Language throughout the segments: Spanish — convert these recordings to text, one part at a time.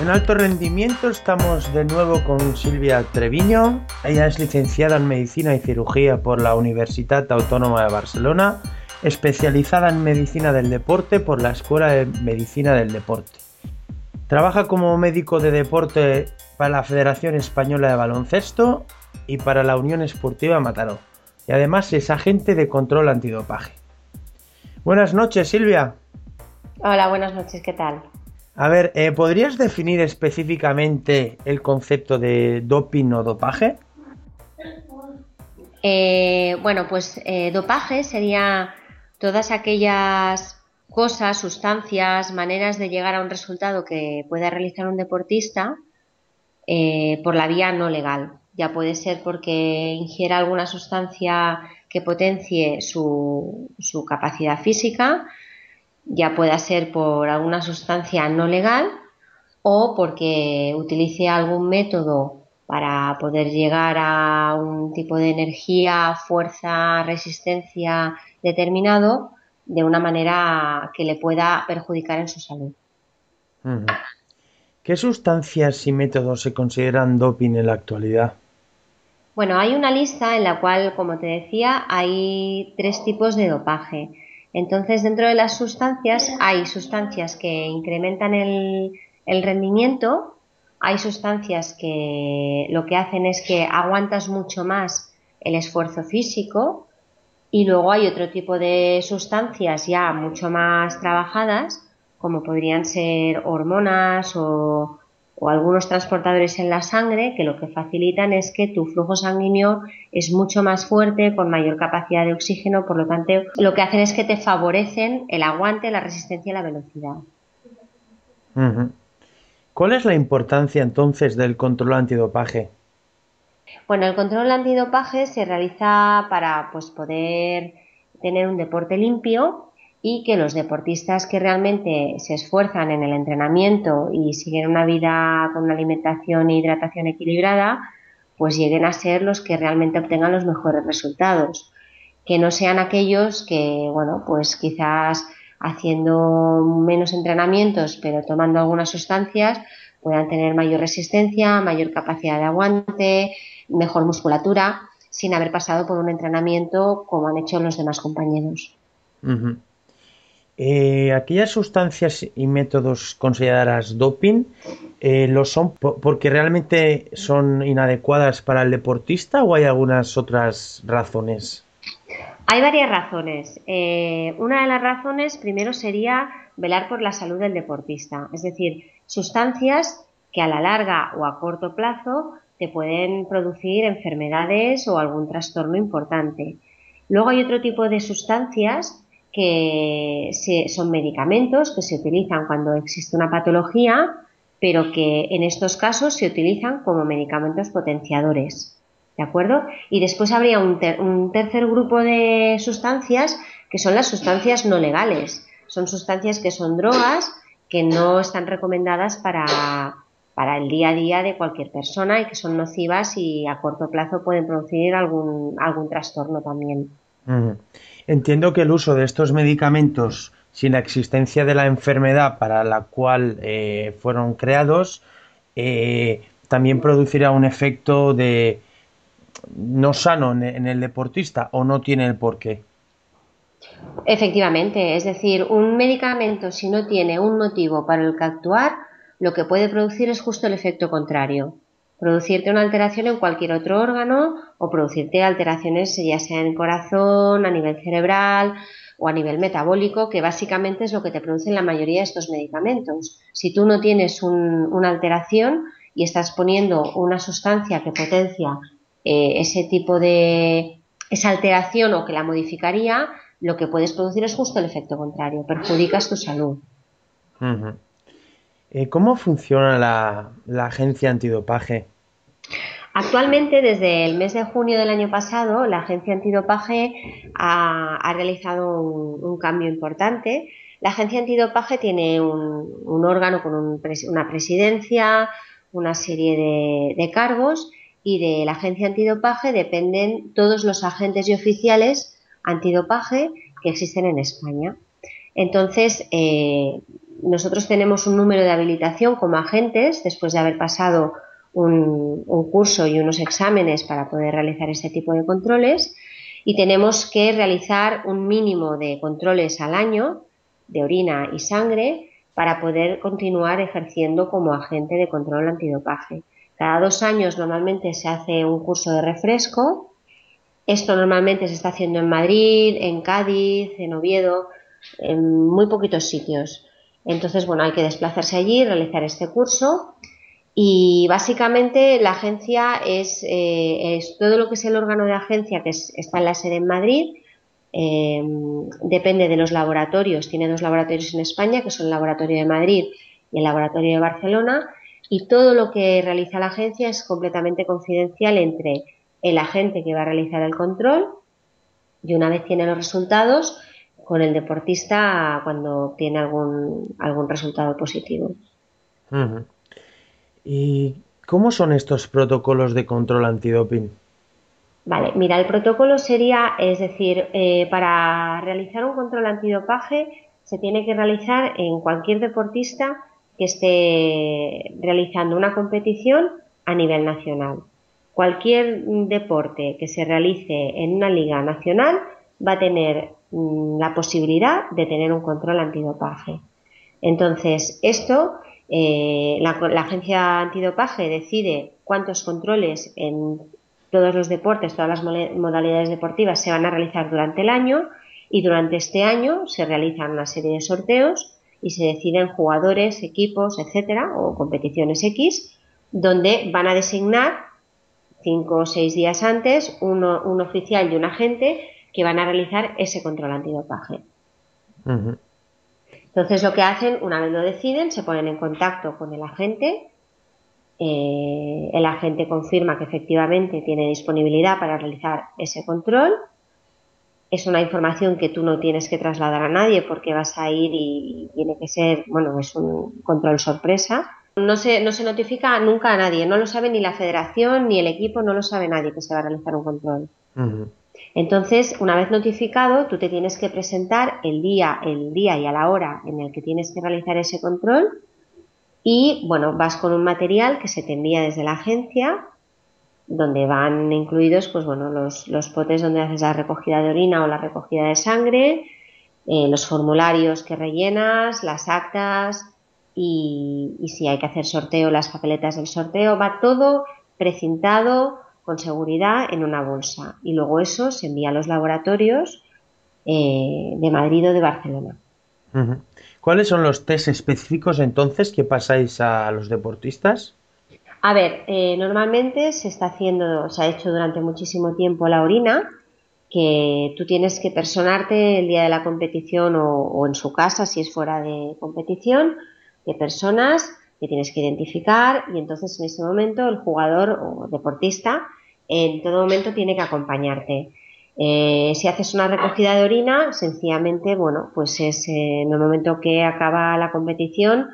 En alto rendimiento estamos de nuevo con Silvia Treviño. Ella es licenciada en Medicina y Cirugía por la Universidad Autónoma de Barcelona, especializada en Medicina del Deporte por la Escuela de Medicina del Deporte. Trabaja como médico de deporte para la Federación Española de Baloncesto y para la Unión Esportiva Mataró. Y además es agente de control antidopaje. Buenas noches, Silvia. Hola, buenas noches, ¿qué tal? A ver, eh, ¿podrías definir específicamente el concepto de doping o dopaje? Eh, bueno, pues eh, dopaje sería todas aquellas cosas, sustancias, maneras de llegar a un resultado que pueda realizar un deportista por la vía no legal. Ya puede ser porque ingiera alguna sustancia que potencie su, su capacidad física, ya pueda ser por alguna sustancia no legal o porque utilice algún método para poder llegar a un tipo de energía, fuerza, resistencia determinado de una manera que le pueda perjudicar en su salud. ¿Qué sustancias y métodos se consideran doping en la actualidad? Bueno, hay una lista en la cual, como te decía, hay tres tipos de dopaje. Entonces, dentro de las sustancias hay sustancias que incrementan el, rendimiento, hay sustancias que lo que hacen es que aguantas mucho más el esfuerzo físico y luego hay otro tipo de sustancias ya mucho más trabajadas, como podrían ser hormonas o o algunos transportadores en la sangre que lo que facilitan es que tu flujo sanguíneo es mucho más fuerte, con mayor capacidad de oxígeno, por lo tanto lo que hacen es que te favorecen el aguante, la resistencia y la velocidad. ¿Cuál es la importancia entonces del control antidopaje? Bueno, el control antidopaje se realiza para pues, poder tener un deporte limpio y que los deportistas que realmente se esfuerzan en el entrenamiento y siguen una vida con una alimentación e hidratación equilibrada, pues lleguen a ser los que realmente obtengan los mejores resultados. Que no sean aquellos que, bueno, pues quizás haciendo menos entrenamientos pero tomando algunas sustancias puedan tener mayor resistencia, mayor capacidad de aguante, mejor musculatura, sin haber pasado por un entrenamiento como han hecho los demás compañeros. Eh, aquellas sustancias y métodos consideradas doping eh, lo son porque realmente son inadecuadas para el deportista o hay algunas otras razones? Hay varias razones. Eh, una de las razones primero sería velar por la salud del deportista, es decir, sustancias que a la larga o a corto plazo te pueden producir enfermedades o algún trastorno importante. Luego hay otro tipo de sustancias que son medicamentos que se utilizan cuando existe una patología, pero que en estos casos se utilizan como medicamentos potenciadores. ¿De acuerdo? Y después habría un, tercer grupo de sustancias que son las sustancias no legales. Son sustancias que son drogas que no están recomendadas para, el día a día de cualquier persona y que son nocivas y a corto plazo pueden producir algún, algún trastorno también. Entiendo que el uso de estos medicamentos sin la existencia de la enfermedad para la cual eh, fueron creados eh, también producirá un efecto de no sano en el deportista o no tiene el porqué. Efectivamente, es decir, un medicamento si no tiene un motivo para el que actuar, lo que puede producir es justo el efecto contrario producirte una alteración en cualquier otro órgano o producirte alteraciones ya sea en el corazón, a nivel cerebral o a nivel metabólico, que básicamente es lo que te producen la mayoría de estos medicamentos. Si tú no tienes una alteración y estás poniendo una sustancia que potencia eh, ese tipo de esa alteración o que la modificaría, lo que puedes producir es justo el efecto contrario, perjudicas tu salud. ¿Cómo funciona la, agencia antidopaje? Actualmente, desde el mes de junio del año pasado, la agencia antidopaje ha, realizado un, cambio importante. La agencia antidopaje tiene un, órgano con una presidencia, una serie de, cargos y de la agencia antidopaje dependen todos los agentes y oficiales antidopaje que existen en España. Entonces, eh, nosotros tenemos un número de habilitación como agentes después de haber pasado un, curso y unos exámenes para poder realizar este tipo de controles y tenemos que realizar un mínimo de controles al año de orina y sangre para poder continuar ejerciendo como agente de control antidopaje. Cada dos años normalmente se hace un curso de refresco. Esto normalmente se está haciendo en Madrid, en Cádiz, en Oviedo, en muy poquitos sitios. Entonces, bueno, hay que desplazarse allí, realizar este curso y básicamente la agencia es, eh, todo lo que es el órgano de agencia que está en la sede en Madrid. Eh, depende de los laboratorios. Tiene dos laboratorios en España, que son el Laboratorio de Madrid y el Laboratorio de Barcelona. Y todo lo que realiza la agencia es completamente confidencial entre el agente que va a realizar el control y una vez tiene los resultados, con el deportista cuando tiene algún, algún resultado positivo. ¿Y cómo son estos protocolos de control antidoping? Vale, mira, el protocolo sería, es decir, eh, para realizar un control antidopaje se tiene que realizar en cualquier deportista que esté realizando una competición a nivel nacional. Cualquier deporte que se realice en una liga nacional va a tener la posibilidad de tener un control antidopaje. Entonces, esto eh, la, agencia antidopaje decide cuántos controles en todos los deportes, todas las modalidades deportivas se van a realizar durante el año y durante este año se realizan una serie de sorteos y se deciden jugadores, equipos, etcétera, o competiciones X, donde van a designar cinco o seis días antes un oficial y un agente que van a realizar ese control antidopaje. Entonces lo que hacen, una vez lo deciden, se ponen en contacto con el agente. Eh, el agente confirma que efectivamente tiene disponibilidad para realizar ese control. Es una información que tú no tienes que trasladar a nadie porque vas a ir y tiene que ser, bueno, es un control sorpresa. No se, no se notifica nunca a nadie, no lo sabe ni la federación ni el equipo, no lo sabe nadie que se va a realizar un control. Entonces, una vez notificado, tú te tienes que presentar el día, el día y a la hora en el que tienes que realizar ese control y, bueno, vas con un material que se te envía desde la agencia donde van incluidos, pues bueno, los, los potes donde haces la recogida de orina o la recogida de sangre, eh, los formularios que rellenas, las actas y, y si hay que hacer sorteo, las papeletas del sorteo, va todo precintado con seguridad en una bolsa y luego eso se envía a los laboratorios eh, de Madrid o de Barcelona. ¿Cuáles son los test específicos entonces que pasáis a los deportistas? A ver, eh, normalmente se está haciendo, se ha hecho durante muchísimo tiempo la orina, que tú tienes que personarte el día de la competición o, o en su casa si es fuera de competición, de personas que tienes que identificar y entonces en ese momento el jugador o deportista en todo momento tiene que acompañarte. Eh, si haces una recogida de orina, sencillamente, bueno, pues es eh, en el momento que acaba la competición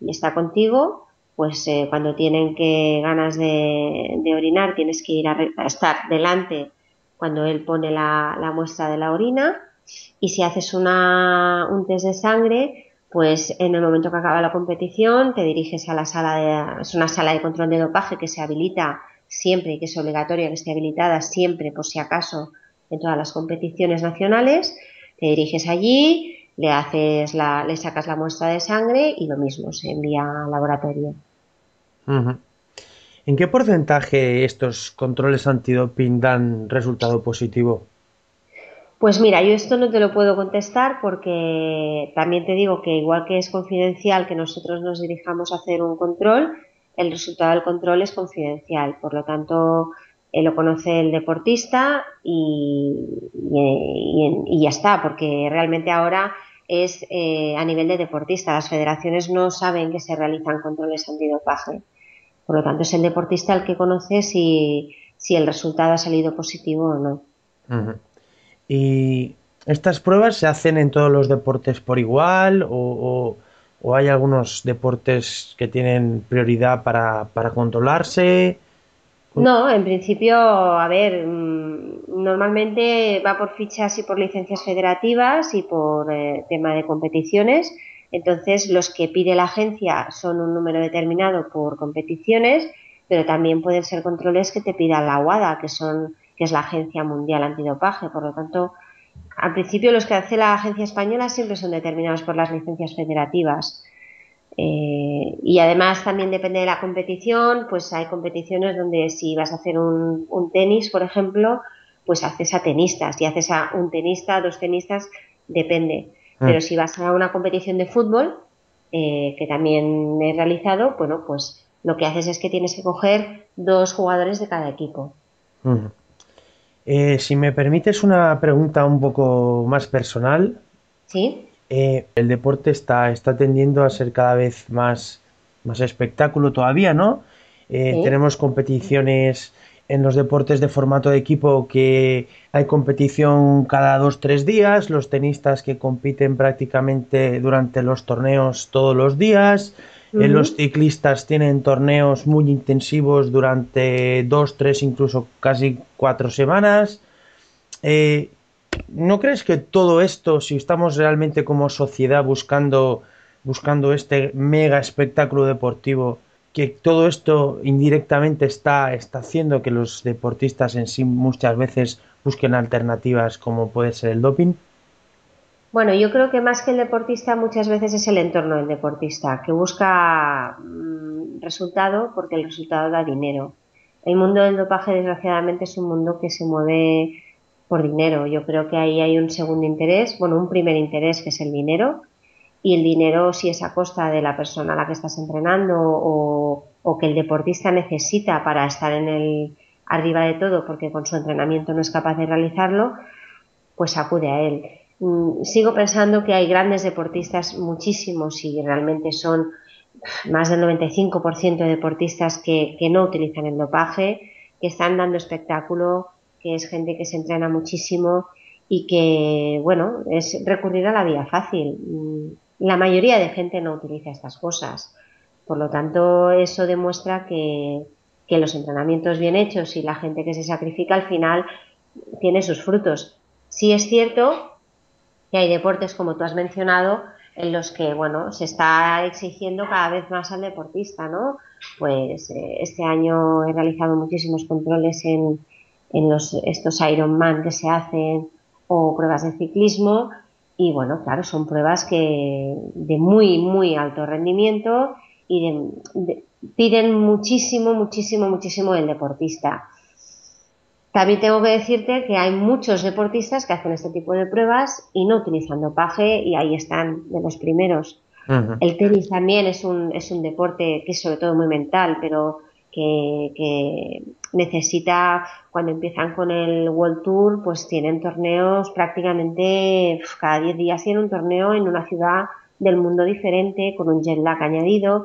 y está contigo, pues eh, cuando tienen que ganas de, orinar, tienes que ir a, estar delante cuando él pone la, muestra de la orina. Y si haces una, un test de sangre, pues en el momento que acaba la competición, te diriges a la sala de, es una sala de control de dopaje que se habilita siempre y que es obligatoria que esté habilitada siempre por si acaso en todas las competiciones nacionales, te diriges allí, le haces la, le sacas la muestra de sangre y lo mismo, se envía al laboratorio. ¿En qué porcentaje estos controles antidoping dan resultado positivo? Pues mira, yo esto no te lo puedo contestar porque también te digo que igual que es confidencial que nosotros nos dirijamos a hacer un control, el resultado del control es confidencial. Por lo tanto, eh, lo conoce el deportista y, ya está, porque realmente ahora es eh, a nivel de deportista. Las federaciones no saben que se realizan controles antidopaje. Por lo tanto, es el deportista el que conoce si, el resultado ha salido positivo o no. ¿Y estas pruebas se hacen en todos los deportes por igual o hay algunos deportes que tienen prioridad para, para controlarse? No, en principio, a ver, mm, normalmente va por fichas y por licencias federativas y por eh, tema de competiciones, Entonces, los que pide la agencia son un número determinado por competiciones, pero también pueden ser controles que te pida la UADA, que son que es la Agencia Mundial Antidopaje. Por lo tanto, al principio los que hace la agencia española siempre son determinados por las licencias federativas. Eh, y además también depende de la competición, pues hay competiciones donde si vas a hacer un, tenis, por ejemplo, pues haces a tenistas y haces a un tenista, dos tenistas, depende. Mm. Pero si vas a una competición de fútbol, eh, que también he realizado, bueno, pues lo que haces es que tienes que coger dos jugadores de cada equipo. Eh, si me permites una pregunta un poco más personal. Sí. Eh, el deporte está, está tendiendo a ser cada vez más, más espectáculo todavía, ¿no? Eh, tenemos competiciones en los deportes de formato de equipo que hay competición cada dos, tres días, los tenistas que compiten prácticamente durante los torneos todos los días, los ciclistas tienen torneos muy intensivos durante dos, tres, incluso casi cuatro semanas. Eh, ¿No crees que todo esto, si estamos realmente como sociedad buscando, buscando este mega espectáculo deportivo, que todo esto indirectamente está, está haciendo que los deportistas en sí muchas veces busquen alternativas como puede ser el doping? Bueno, yo creo que más que el deportista muchas veces es el entorno del deportista, que busca mm, resultado porque el resultado da dinero. El mundo del dopaje, desgraciadamente, es un mundo que se mueve por dinero. Yo creo que ahí hay un segundo interés, bueno, un primer interés que es el dinero, y el dinero si es a costa de la persona a la que estás entrenando o, o que el deportista necesita para estar en el arriba de todo porque con su entrenamiento no es capaz de realizarlo, pues acude a él. Mm, sigo pensando que hay grandes deportistas, muchísimos, y realmente son más del 95% de deportistas que, no utilizan el dopaje, que están dando espectáculo, que es gente que se entrena muchísimo y que, bueno, es recurrir a la vía fácil. Mm, la mayoría de gente no utiliza estas cosas. Por lo tanto, eso demuestra que, que los entrenamientos bien hechos y la gente que se sacrifica al final tiene sus frutos. Sí es cierto y hay deportes, como tú has mencionado, en los que, bueno, se está exigiendo cada vez más al deportista, ¿no? Pues eh, este año he realizado muchísimos controles en, en los, estos Ironman que se hacen o pruebas de ciclismo y, bueno, claro, son pruebas que de muy, muy alto rendimiento y piden muchísimo, muchísimo, muchísimo del deportista. También tengo que decirte que hay muchos deportistas que hacen este tipo de pruebas y no utilizan dopaje y ahí están de los primeros. El tenis también es un, es un deporte que es sobre todo muy mental, pero que, necesita, cuando empiezan con el World Tour, pues tienen torneos prácticamente cada 10 días tienen un torneo en una ciudad del mundo diferente, con un jet lag añadido.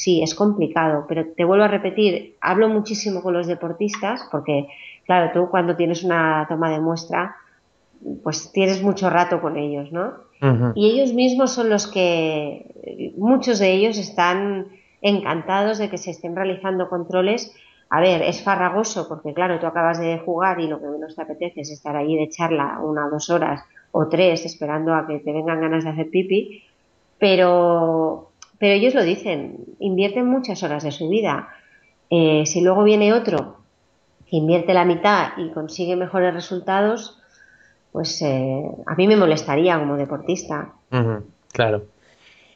Sí, es complicado, pero te vuelvo a repetir, hablo muchísimo con los deportistas porque claro, tú cuando tienes una toma de muestra, pues tienes mucho rato con ellos, ¿no? Y ellos mismos son los que, muchos de ellos están encantados de que se estén realizando controles. A ver, es farragoso porque, claro, tú acabas de jugar y lo que menos te apetece es estar allí de charla una o dos horas o tres esperando a que te vengan ganas de hacer pipi, pero, pero ellos lo dicen, invierten muchas horas de su vida. Eh, si luego viene otro invierte la mitad y consigue mejores resultados, pues eh, a mí me molestaría como deportista. claro.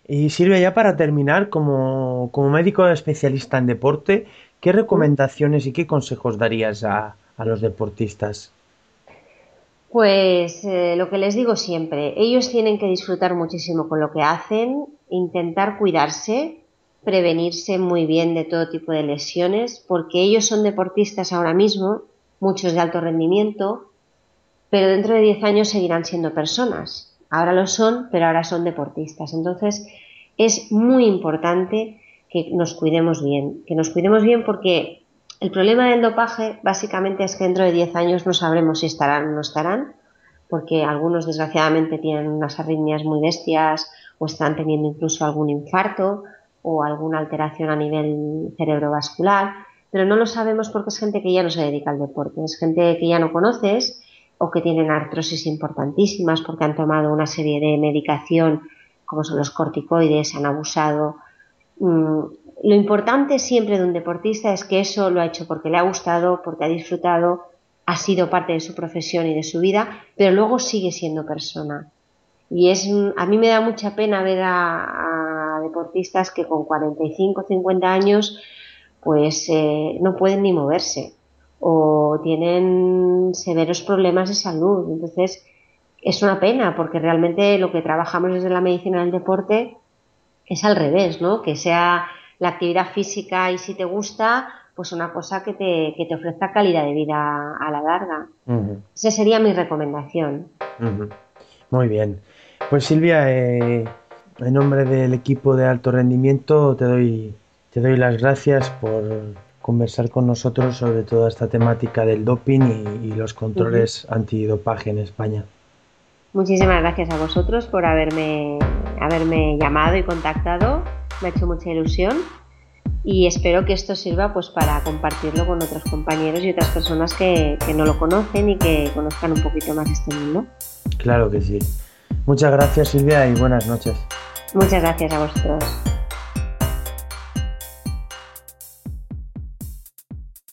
Y Silvia, ya para terminar, como, médico especialista en deporte, ¿qué recomendaciones y qué consejos darías a, los deportistas? Pues eh, lo que les digo siempre, ellos tienen que disfrutar muchísimo con lo que hacen, intentar cuidarse, prevenirse muy bien de todo tipo de lesiones, porque ellos son deportistas ahora mismo, muchos de alto rendimiento, pero dentro de 10 años seguirán siendo personas. Ahora lo son, pero ahora son deportistas. Entonces, es muy importante que nos cuidemos bien, que nos cuidemos bien porque el problema del dopaje básicamente es que dentro de 10 años no sabremos si estarán o no estarán, porque algunos desgraciadamente tienen unas arritmias muy bestias o están teniendo incluso algún infarto o alguna alteración a nivel cerebrovascular, pero no lo sabemos porque es gente que ya no se dedica al deporte, es gente que ya no conoces o que tienen artrosis importantísimas porque han tomado una serie de medicación como son los corticoides, han abusado. Mm, lo importante siempre de un deportista es que eso lo ha hecho porque le ha gustado, porque ha disfrutado, ha sido parte de su profesión y de su vida, pero luego sigue siendo persona. Y es, a mí me da mucha pena ver a, deportistas que con 45, 50 años pues eh, no pueden ni moverse o tienen severos problemas de salud. Entonces, es una pena porque realmente lo que trabajamos desde la medicina del deporte es al revés, ¿no? Que sea la actividad física y si te gusta, pues una cosa que te, que te ofrezca calidad de vida a la larga. Esa sería mi recomendación. Muy bien. Pues Silvia, eh, en nombre del equipo de alto rendimiento te doy, te doy las gracias por conversar con nosotros sobre toda esta temática del doping y, los controles antidopaje en España. Muchísimas gracias a vosotros por haberme, haberme llamado y contactado. Me ha hecho mucha ilusión y espero que esto sirva pues para compartirlo con otros compañeros y otras personas que, que no lo conocen y que conozcan un poquito más este mundo. Claro que sí. Muchas gracias Silvia y buenas noches. Muchas gracias a vosotros.